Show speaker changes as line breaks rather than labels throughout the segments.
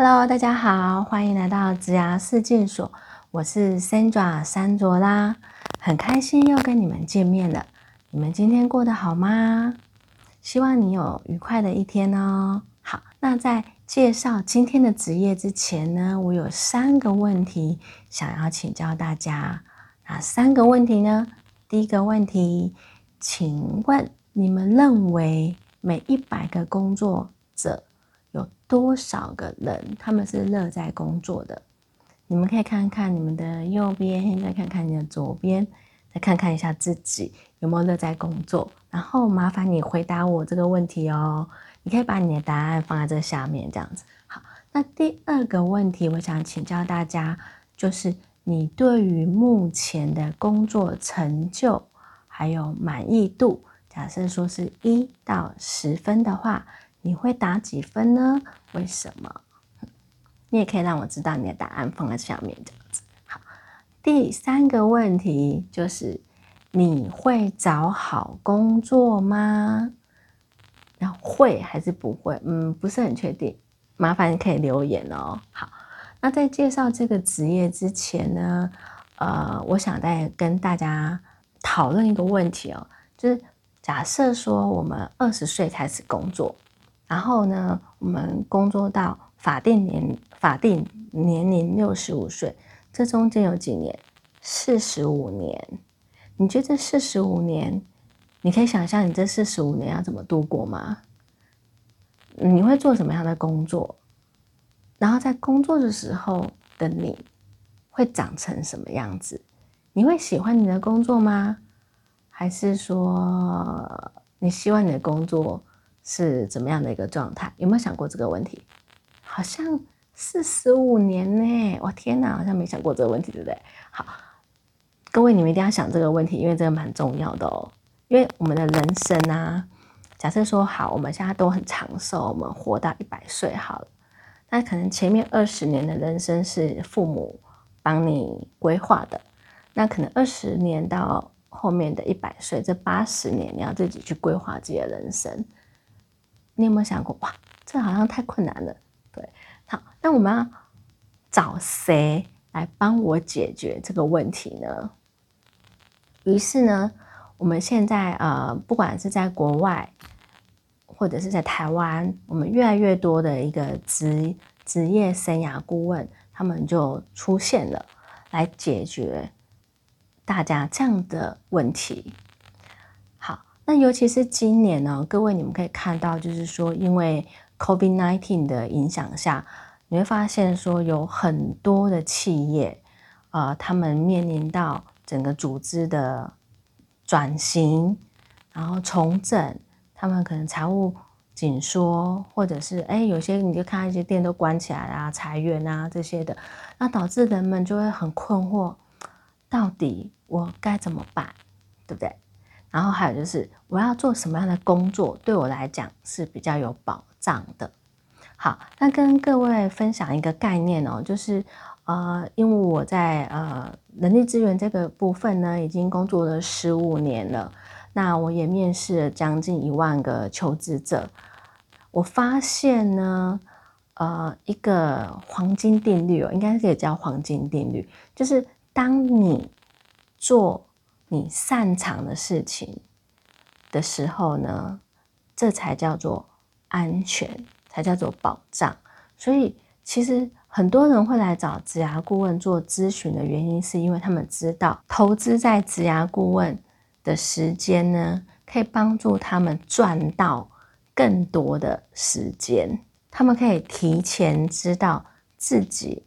Hello，大家好，欢迎来到植牙四件所，我是 Sandra 山卓啦，很开心又跟你们见面了。你们今天过得好吗？希望你有愉快的一天哦。好，那在介绍今天的职业之前呢，我有三个问题想要请教大家。哪三个问题呢？第一个问题，请问你们认为每一百个工作者有多少个人他们是乐在工作的？你们可以看看你们的右边，再看看你的左边，再看看一下自己有没有乐在工作。然后麻烦你回答我这个问题哦。你可以把你的答案放在这下面，这样子。好，那第二个问题，我想请教大家，就是你对于目前的工作成就还有满意度，假设说是一到十分的话，你会打几分呢？为什么？你也可以让我知道你的答案放在下面，这样子。好，第三个问题就是。你会找好工作吗？那会还是不会？嗯，不是很确定。麻烦你可以留言哦。好，那在介绍这个职业之前呢，呃，我想再跟大家讨论一个问题哦，就是假设说我们二十岁开始工作，然后呢，我们工作到法定年法定年龄六十五岁，这中间有几年？四十五年。你觉得这四十五年，你可以想象你这四十五年要怎么度过吗？你会做什么样的工作？然后在工作的时候的你会长成什么样子？你会喜欢你的工作吗？还是说你希望你的工作是怎么样的一个状态？有没有想过这个问题？好像四十五年呢，我天哪，好像没想过这个问题，对不对？好。各位，你们一定要想这个问题，因为这个蛮重要的哦。因为我们的人生啊，假设说好，我们现在都很长寿，我们活到一百岁好了。那可能前面二十年的人生是父母帮你规划的，那可能二十年到后面的一百岁，这八十年你要自己去规划自己的人生。你有没有想过，哇，这好像太困难了？对，好，那我们要找谁来帮我解决这个问题呢？于是呢，我们现在呃，不管是在国外，或者是在台湾，我们越来越多的一个职职业生涯顾问，他们就出现了，来解决大家这样的问题。那尤其是今年呢，各位你们可以看到，就是说，因为 COVID-19 的影响下，你会发现说，有很多的企业，呃，他们面临到。整个组织的转型，然后重整，他们可能财务紧缩，或者是哎，有些你就看一些店都关起来啊，裁员啊这些的，那导致人们就会很困惑，到底我该怎么办，对不对？然后还有就是我要做什么样的工作，对我来讲是比较有保障的。好，那跟各位分享一个概念哦，就是。呃，因为我在呃人力资源这个部分呢，已经工作了十五年了。那我也面试了将近一万个求职者。我发现呢，呃，一个黄金定律哦，应该可以叫黄金定律，就是当你做你擅长的事情的时候呢，这才叫做安全，才叫做保障。所以其实。很多人会来找职涯顾问做咨询的原因，是因为他们知道投资在职涯顾问的时间呢，可以帮助他们赚到更多的时间。他们可以提前知道自己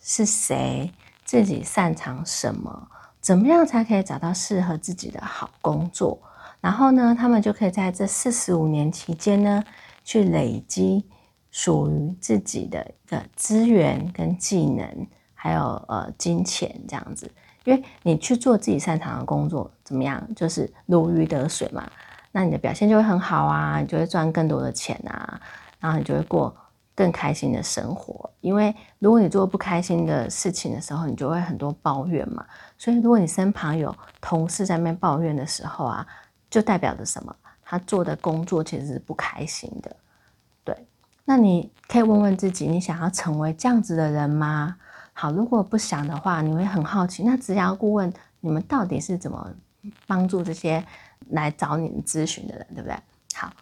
是谁，自己擅长什么，怎么样才可以找到适合自己的好工作。然后呢，他们就可以在这四十五年期间呢，去累积。属于自己的一个资源跟技能，还有呃金钱这样子，因为你去做自己擅长的工作，怎么样？就是如鱼得水嘛。那你的表现就会很好啊，你就会赚更多的钱啊，然后你就会过更开心的生活。因为如果你做不开心的事情的时候，你就会很多抱怨嘛。所以如果你身旁有同事在那边抱怨的时候啊，就代表着什么？他做的工作其实是不开心的。对那你可以问问自己，你想要成为这样子的人吗？好，如果不想的话，你会很好奇，那职涯顾问你们到底是怎么帮助这些来找你们咨询的人，对不对？好，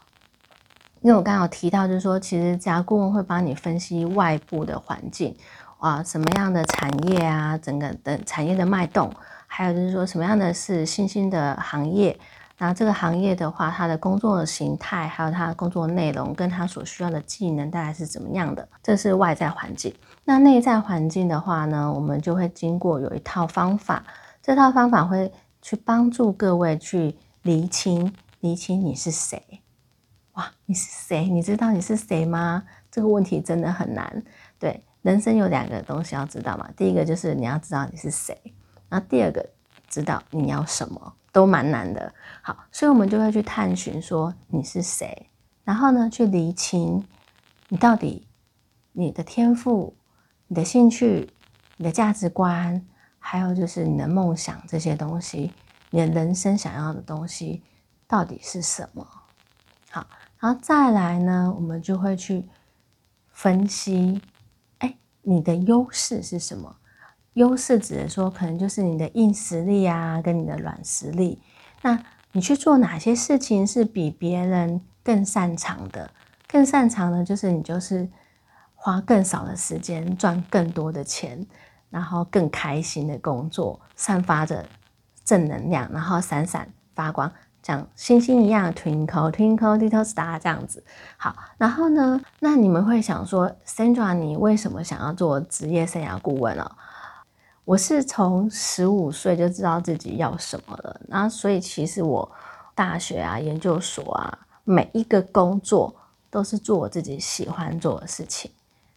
因为我刚刚有提到，就是说，其实职涯顾问会帮你分析外部的环境啊，什么样的产业啊，整个的产业的脉动，还有就是说什么样的是新兴的行业。那这个行业的话，它的工作形态，还有它的工作内容，跟它所需要的技能，大概是怎么样的？这是外在环境。那内在环境的话呢，我们就会经过有一套方法，这套方法会去帮助各位去厘清，厘清你是谁。哇，你是谁？你知道你是谁吗？这个问题真的很难。对，人生有两个东西要知道嘛，第一个就是你要知道你是谁，那第二个知道你要什么。都蛮难的，好，所以我们就会去探寻说你是谁，然后呢，去厘清你到底你的天赋、你的兴趣、你的价值观，还有就是你的梦想这些东西，你的人生想要的东西到底是什么？好，然后再来呢，我们就会去分析，哎，你的优势是什么？优势指的说，可能就是你的硬实力啊，跟你的软实力。那你去做哪些事情是比别人更擅长的？更擅长的，就是你就是花更少的时间赚更多的钱，然后更开心的工作，散发着正能量，然后闪闪发光，像星星一样 twinkle twinkle little star 这样子。好，然后呢，那你们会想说，Sandra，你为什么想要做职业生涯顾问哦？我是从十五岁就知道自己要什么了，那所以其实我大学啊、研究所啊，每一个工作都是做我自己喜欢做的事情，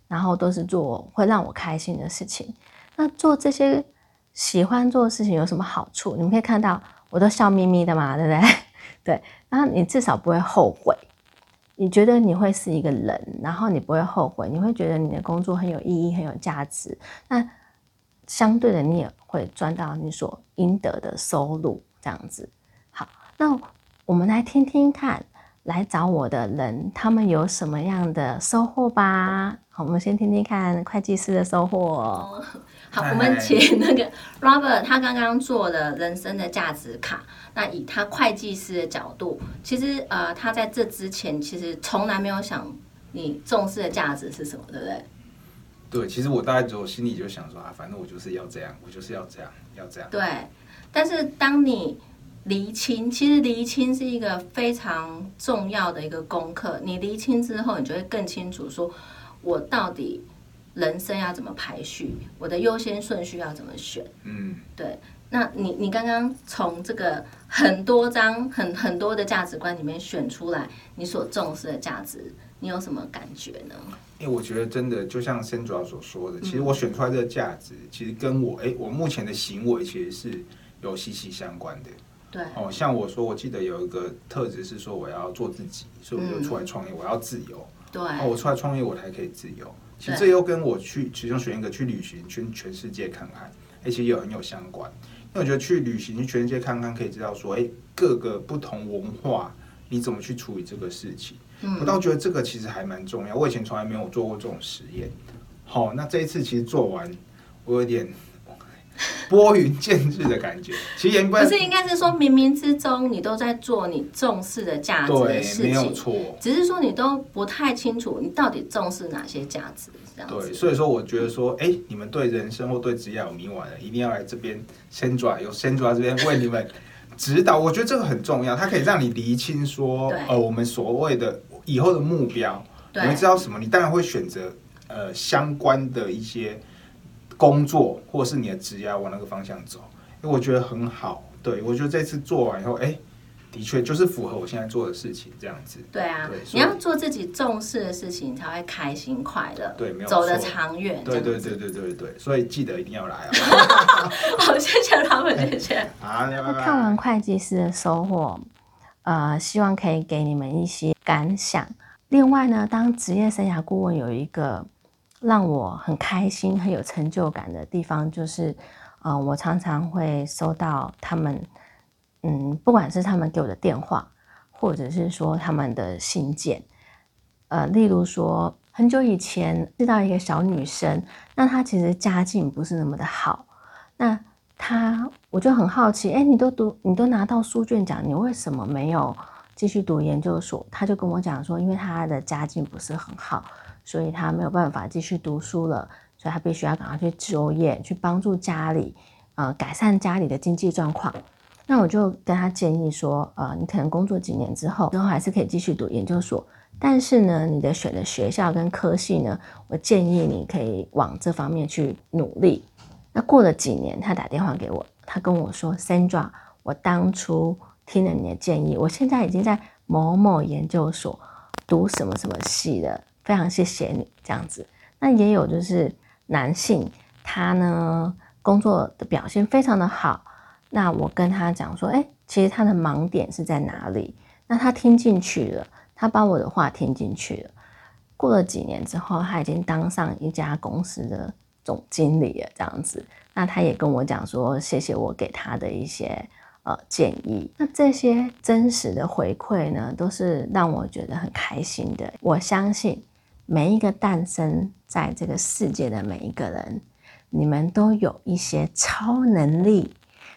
然后都是做会让我开心的事情。那做这些喜欢做的事情有什么好处？你们可以看到，我都笑眯眯的嘛，对不对？对，然后你至少不会后悔，你觉得你会是一个人，然后你不会后悔，你会觉得你的工作很有意义、很有价值。那相对的，你也会赚到你所应得的收入，这样子。好，那我们来听听看，来找我的人，他们有什么样的收获吧。好，我们先听听看会计师的收获。
好，我们请那个 Robert，他刚刚做了人生的价值卡。那以他会计师的角度，其实呃，他在这之前其实从来没有想你重视的价值是什么，对不对？
对，其实我大概就心里就想说啊，反正我就是要这样，我就是要这样，要这样。
对，但是当你厘清，其实厘清是一个非常重要的一个功课。你厘清之后，你就会更清楚，说我到底人生要怎么排序，我的优先顺序要怎么选。嗯，对。那你你刚刚从这个很多张很很多的价值观里面选出来，你所重视的价值，你有什么感觉呢？
因为我觉得真的就像 Sandra 所说的，其实我选出来这个价值，其实跟我哎，我目前的行为其实是有息息相关的。
对，
哦，像我说，我记得有一个特质是说，我要做自己，所以我就出来创业，我要自由。
对，
哦，我出来创业，我才可以自由。其实这又跟我去其中选一个去旅行，去全世界看看，哎，其实有很有相关。因为我觉得去旅行，去全世界看看，可以知道说，哎，各个不同文化，你怎么去处理这个事情。我倒觉得这个其实还蛮重要。我以前从来没有做过这种实验。好，那这一次其实做完，我有点拨云见日的感觉。其实不
是应该是说，冥冥之中你都在做你重视的价值的事情，没
有错。
只是说你都不太清楚，你到底重视哪些价值。这样
对，所以说我觉得说，哎，你们对人生或对职业有迷惘的，一定要来这边先抓，有先抓这边为你们指导。我觉得这个很重要，它可以让你厘清说，呃，我们所谓的。以后的目标，你会知道什么？你当然会选择呃相关的一些工作，或者是你的职业往那个方向走。因为我觉得很好，对我觉得这次做完以后，哎，的确就是符合我现在做的事情这样子。
对啊，你要做自己重视的事情，才会开心快乐，
对，没有
走得长远。
对对对对对对，所以记得一定要来啊！
好，谢谢他们，谢谢。
好，
看完会计师的收获。呃，希望可以给你们一些感想。另外呢，当职业生涯顾问有一个让我很开心、很有成就感的地方，就是，呃，我常常会收到他们，嗯，不管是他们给我的电话，或者是说他们的信件，呃，例如说很久以前遇到一个小女生，那她其实家境不是那么的好，那她我就很好奇，哎，你都读，你都拿到书卷奖，你为什么没有继续读研究所？她就跟我讲说，因为她的家境不是很好，所以他没有办法继续读书了，所以他必须要赶快去就业，去帮助家里，呃，改善家里的经济状况。那我就跟他建议说，呃，你可能工作几年之后，之后还是可以继续读研究所，但是呢，你的选的学校跟科系呢，我建议你可以往这方面去努力。那过了几年，他打电话给我，他跟我说，Sandra，我当初听了你的建议，我现在已经在某某研究所读什么什么系了，非常谢谢你这样子。那也有就是男性，他呢工作的表现非常的好。那我跟他讲说，哎，其实他的盲点是在哪里？那他听进去了，他把我的话听进去了。过了几年之后，他已经当上一家公司的总经理了，这样子。那他也跟我讲说，谢谢我给他的一些呃建议。那这些真实的回馈呢，都是让我觉得很开心的。我相信每一个诞生在这个世界的每一个人，你们都有一些超能力。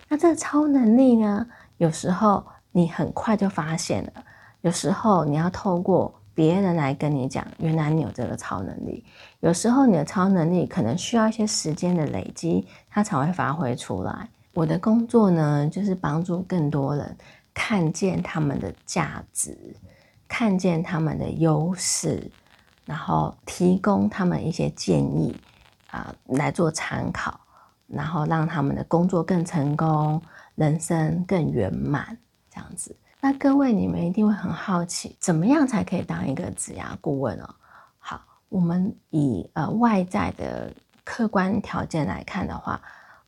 那这个超能力呢？有时候你很快就发现了，有时候你要透过别人来跟你讲，原来你有这个超能力。有时候你的超能力可能需要一些时间的累积，它才会发挥出来。我的工作呢，就是帮助更多人看见他们的价值，看见他们的优势，然后提供他们一些建议啊，来做参考。然后让他们的工作更成功，人生更圆满，这样子。那各位，你们一定会很好奇，怎么样才可以当一个职涯顾问哦？好，我们以呃外在的客观条件来看的话，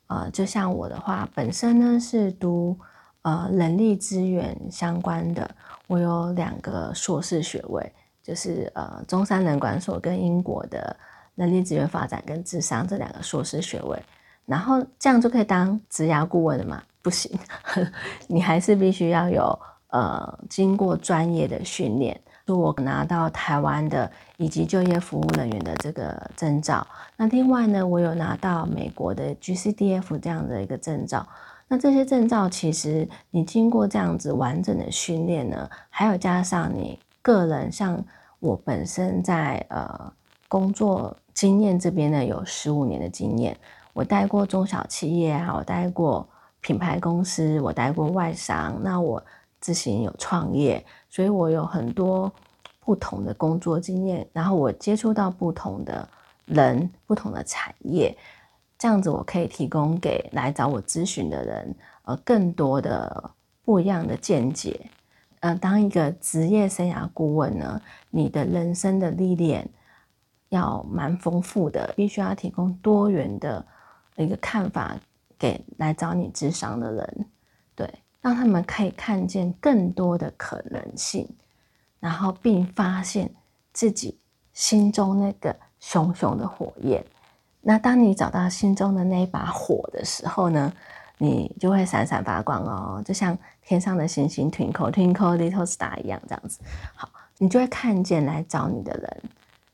呃，就像我的话，本身呢是读呃人力资源相关的，我有两个硕士学位，就是呃中山人管所跟英国的人力资源发展跟智商这两个硕士学位。然后这样就可以当职涯顾问了吗？不行，你还是必须要有呃经过专业的训练。就我拿到台湾的以及就业服务人员的这个证照，那另外呢，我有拿到美国的 GCDF 这样的一个证照。那这些证照其实你经过这样子完整的训练呢，还有加上你个人，像我本身在呃工作经验这边呢，有十五年的经验。我带过中小企业啊，我带过品牌公司，我带过外商。那我自行有创业，所以我有很多不同的工作经验。然后我接触到不同的人、不同的产业，这样子我可以提供给来找我咨询的人，呃，更多的不一样的见解。呃，当一个职业生涯顾问呢，你的人生的历练要蛮丰富的，必须要提供多元的。一个看法给来找你智商的人，对，让他们可以看见更多的可能性，然后并发现自己心中那个熊熊的火焰。那当你找到心中的那一把火的时候呢，你就会闪闪发光哦，就像天上的星星 twinkle twinkle little star 一样，这样子。好，你就会看见来找你的人，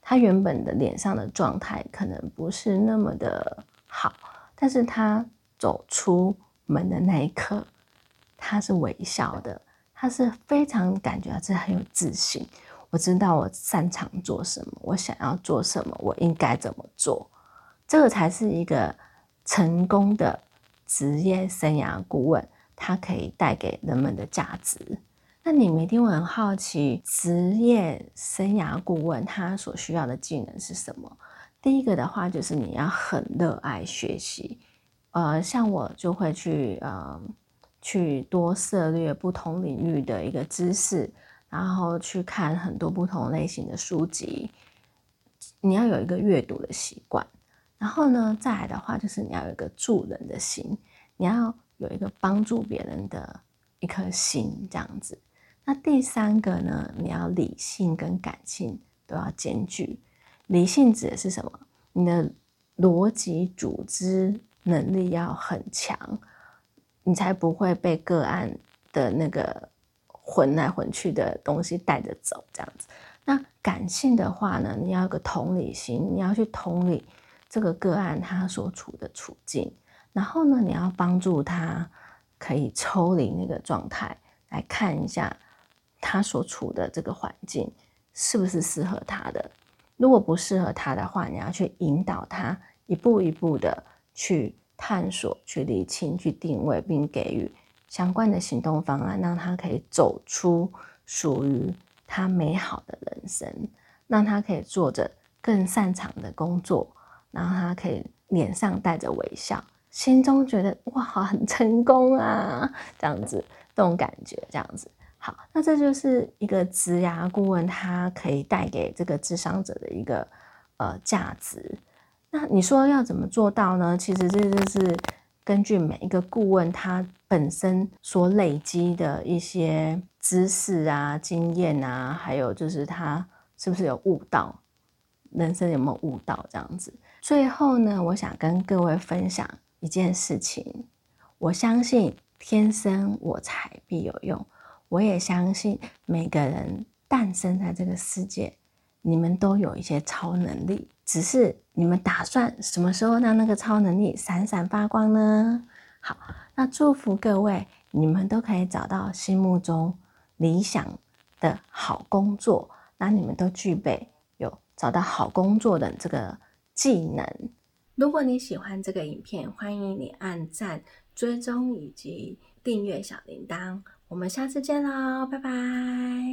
他原本的脸上的状态可能不是那么的好。但是他走出门的那一刻，他是微笑的，他是非常感觉是很有自信。我知道我擅长做什么，我想要做什么，我应该怎么做，这个才是一个成功的职业生涯顾问，他可以带给人们的价值。那你们一定会很好奇，职业生涯顾问他所需要的技能是什么？第一个的话就是你要很热爱学习，呃，像我就会去呃去多涉猎不同领域的一个知识，然后去看很多不同类型的书籍。你要有一个阅读的习惯，然后呢，再来的话就是你要有一个助人的心，你要有一个帮助别人的一颗心，这样子。那第三个呢，你要理性跟感性都要兼具。理性指的是什么？你的逻辑组织能力要很强，你才不会被个案的那个混来混去的东西带着走。这样子，那感性的话呢，你要有个同理心，你要去同理这个个案他所处的处境，然后呢，你要帮助他可以抽离那个状态，来看一下他所处的这个环境是不是适合他的。如果不适合他的话，你要去引导他一步一步的去探索、去理清、去定位，并给予相关的行动方案，让他可以走出属于他美好的人生，让他可以做着更擅长的工作，然后他可以脸上带着微笑，心中觉得哇，很成功啊，这样子，这种感觉，这样子。好，那这就是一个职涯顾问，他可以带给这个智商者的一个呃价值。那你说要怎么做到呢？其实这就是根据每一个顾问他本身所累积的一些知识啊、经验啊，还有就是他是不是有悟到人生有没有悟到这样子。最后呢，我想跟各位分享一件事情，我相信天生我材必有用。我也相信每个人诞生在这个世界，你们都有一些超能力，只是你们打算什么时候让那个超能力闪闪发光呢？好，那祝福各位，你们都可以找到心目中理想的好工作，那你们都具备有找到好工作的这个技能。如果你喜欢这个影片，欢迎你按赞、追踪以及订阅小铃铛。我们下次见喽，拜拜。